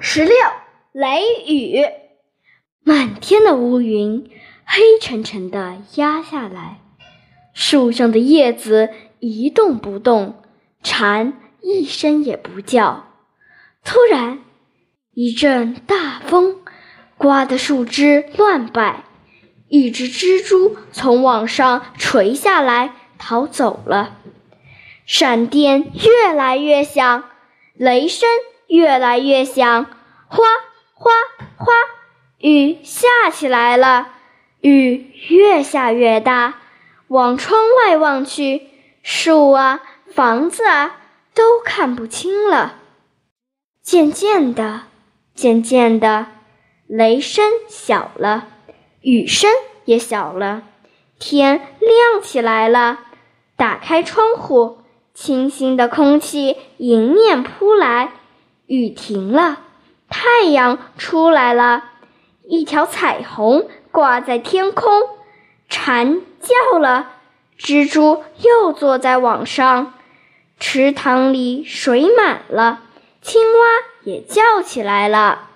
十六，雷雨，满天的乌云黑沉沉的压下来，树上的叶子一动不动，蝉一声也不叫。突然，一阵大风，刮得树枝乱摆，一只蜘蛛从网上垂下来，逃走了。闪电越来越响，雷声越来越响，哗哗哗，雨下起来了。雨越下越大，往窗外望去，树啊，房子啊，都看不清了。渐渐的，渐渐的，雷声小了，雨声也小了，天亮起来了。打开窗户。清新的空气迎面扑来，雨停了，太阳出来了，一条彩虹挂在天空。蝉叫了，蜘蛛又坐在网上，池塘里水满了，青蛙也叫起来了。